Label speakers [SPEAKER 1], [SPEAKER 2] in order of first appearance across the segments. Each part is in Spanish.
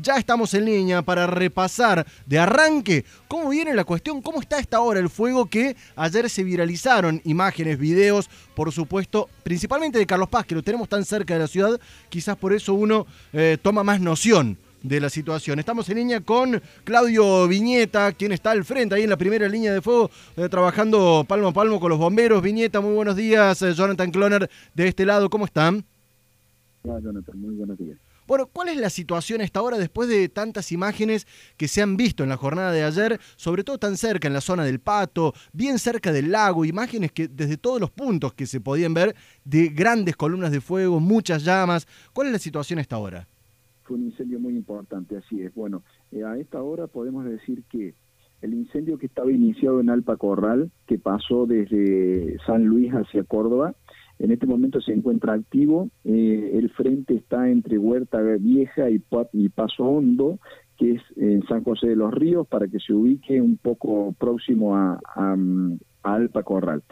[SPEAKER 1] Ya estamos en línea para repasar de arranque cómo viene la cuestión, cómo está esta hora el fuego que ayer se viralizaron imágenes, videos, por supuesto, principalmente de Carlos Paz, que lo tenemos tan cerca de la ciudad, quizás por eso uno eh, toma más noción de la situación. Estamos en línea con Claudio Viñeta, quien está al frente ahí en la primera línea de fuego, eh, trabajando palmo a palmo con los bomberos. Viñeta, muy buenos días. Eh, Jonathan Cloner, de este lado, ¿cómo están?
[SPEAKER 2] Hola, Jonathan, muy buenos días.
[SPEAKER 1] Bueno, ¿cuál es la situación a esta hora después de tantas imágenes que se han visto en la jornada de ayer, sobre todo tan cerca en la zona del Pato, bien cerca del lago, imágenes que desde todos los puntos que se podían ver de grandes columnas de fuego, muchas llamas? ¿Cuál es la situación a esta hora?
[SPEAKER 2] Fue un incendio muy importante, así es. Bueno, eh, a esta hora podemos decir que el incendio que estaba iniciado en Alpa Corral, que pasó desde San Luis hacia Córdoba, en este momento se encuentra activo. Eh, el frente está entre Huerta Vieja y, Paso Hondo, que es en San José de los Ríos, para que se ubique un poco próximo a, a Alpa Corral.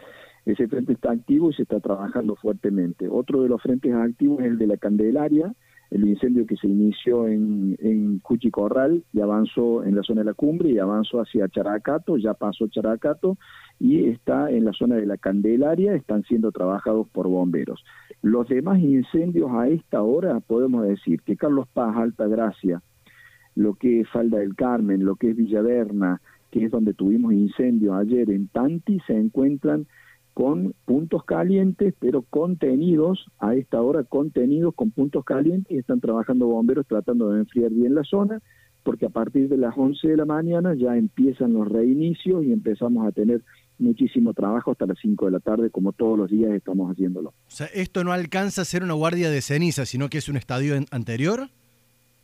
[SPEAKER 2] Ese frente está activo y se está trabajando fuertemente. Otro de los frentes activos es el de la Candelaria, el incendio que se inició en, en Cuchicorral y avanzó en la zona de la cumbre y avanzó hacia Characato, ya pasó Characato y está en la zona de la Candelaria, están siendo trabajados por bomberos. Los demás incendios a esta hora podemos decir que Carlos Paz, Alta Gracia, lo que es Falda del Carmen, lo que es Villaverna, que es donde tuvimos incendios ayer en Tanti, se encuentran con puntos calientes, pero contenidos, a esta hora contenidos con puntos calientes y están trabajando bomberos tratando de enfriar bien la zona, porque a partir de las 11 de la mañana ya empiezan los reinicios y empezamos a tener muchísimo trabajo hasta las 5 de la tarde, como todos los días estamos haciéndolo. O
[SPEAKER 1] sea, ¿esto no alcanza a ser una guardia de ceniza, sino que es un estadio anterior?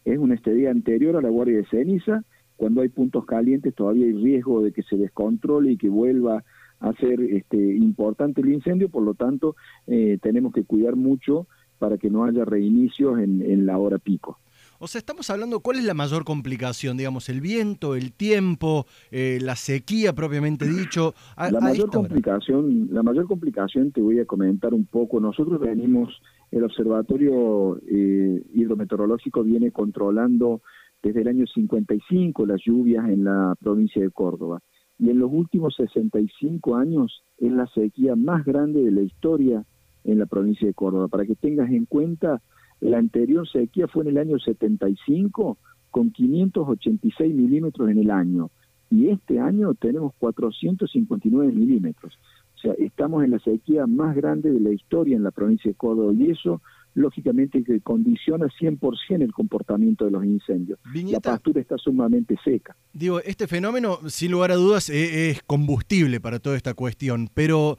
[SPEAKER 2] Es un estadio anterior a la guardia de ceniza. Cuando hay puntos calientes todavía hay riesgo de que se descontrole y que vuelva hacer este, importante el incendio, por lo tanto eh, tenemos que cuidar mucho para que no haya reinicios en, en la hora pico.
[SPEAKER 1] O sea, estamos hablando, ¿cuál es la mayor complicación? Digamos, el viento, el tiempo, eh, la sequía propiamente dicho.
[SPEAKER 2] la mayor complicación, la mayor complicación te voy a comentar un poco. Nosotros venimos, el observatorio eh, hidrometeorológico viene controlando desde el año 55 las lluvias en la provincia de Córdoba y en los últimos 65 años es la sequía más grande de la historia en la provincia de Córdoba. Para que tengas en cuenta, la anterior sequía fue en el año 75 con 586 milímetros en el año y este año tenemos 459 milímetros. O sea, estamos en la sequía más grande de la historia en la provincia de Córdoba y eso lógicamente que condiciona 100% el comportamiento de los incendios. la pastura está sumamente seca.
[SPEAKER 1] Digo, este fenómeno, sin lugar a dudas, e-, es, combustible para toda esta cuestión, pero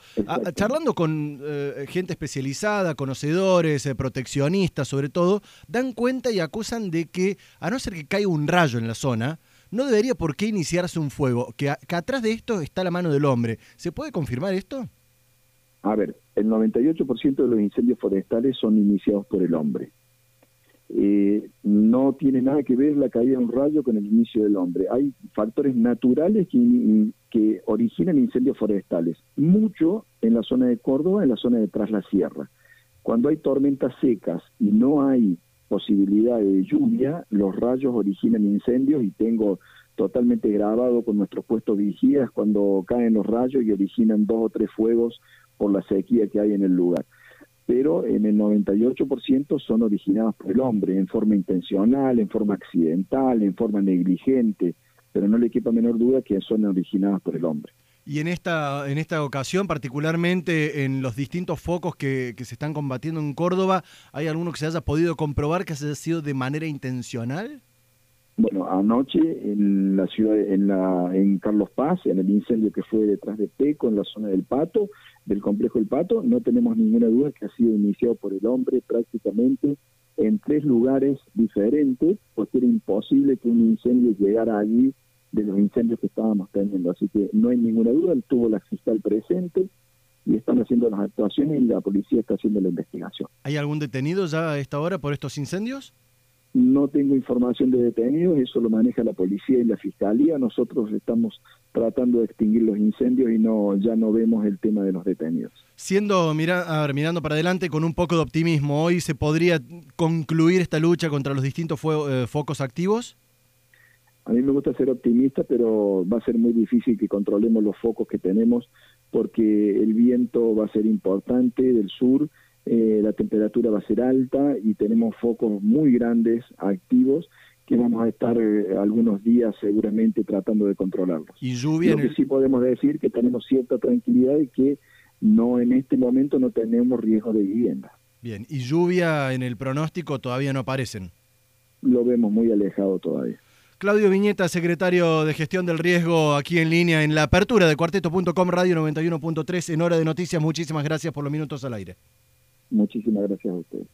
[SPEAKER 1] charlando con eh, gente especializada, conocedores, eh, proteccionistas sobre todo, dan cuenta y acusan de que, a no ser que caiga un rayo en la zona, no debería por qué iniciarse un fuego, que, que atrás de esto está la mano del hombre. ¿Se puede confirmar esto?
[SPEAKER 2] A ver, el 98% de los incendios forestales son iniciados por el hombre. Eh, no tiene nada que ver la caída de un rayo con el inicio del hombre. Hay factores naturales que, originan incendios forestales. Mucho en la zona de Córdoba, en la zona de Tras la Sierra. Cuando hay tormentas secas y no hay posibilidad de lluvia, los rayos originan incendios y tengo totalmente grabado con nuestros puestos vigías cuando caen los rayos y originan dos o tres fuegos por la sequía que hay en el lugar. Pero en el 98% son originados por el hombre, en forma intencional, en forma accidental, en forma negligente, pero no le quepa menor duda que son originadas por el hombre.
[SPEAKER 1] Y en esta, en esta ocasión, particularmente en los distintos focos que, que se están combatiendo en Córdoba, ¿hay alguno que se haya podido comprobar que haya sido de manera intencional?
[SPEAKER 2] Bueno, anoche en la ciudad, en la, en Carlos Paz, en el incendio que fue detrás de Peco, en la zona del Pato, del complejo del Pato, no tenemos ninguna duda que ha sido iniciado por el hombre prácticamente en tres lugares diferentes, porque era imposible que un incendio llegara allí de los incendios que estábamos teniendo. Así que no hay ninguna duda, él tuvo la fiscal presente y están haciendo las actuaciones y la policía está haciendo la investigación.
[SPEAKER 1] ¿Hay algún detenido ya a esta hora por estos incendios?
[SPEAKER 2] No tengo información de detenidos, eso lo maneja la policía y la fiscalía. Nosotros estamos tratando de extinguir los incendios y no ya no vemos el tema de los detenidos.
[SPEAKER 1] Siendo mira, a ver, mirando para adelante con un poco de optimismo, hoy se podría concluir esta lucha contra los distintos eh, focos activos.
[SPEAKER 2] A mí me gusta ser optimista, pero va a ser muy difícil que controlemos los focos que tenemos porque el viento va a ser importante del sur eh, la temperatura va a ser alta y tenemos focos muy grandes activos que vamos a estar eh, algunos días seguramente tratando de controlarlos.
[SPEAKER 1] Y lluvia.
[SPEAKER 2] Lo que sí podemos decir que tenemos cierta tranquilidad y que no en este momento no tenemos riesgo de vivienda.
[SPEAKER 1] Bien, y lluvia en el pronóstico todavía no aparecen.
[SPEAKER 2] Lo vemos muy alejado todavía.
[SPEAKER 1] Claudio Viñeta, secretario de Gestión del Riesgo, aquí en línea en la apertura de cuarteto.com Radio 91.3 en Hora de Noticias. Muchísimas gracias por los minutos al aire.
[SPEAKER 2] Muchísimas gracias a ustedes.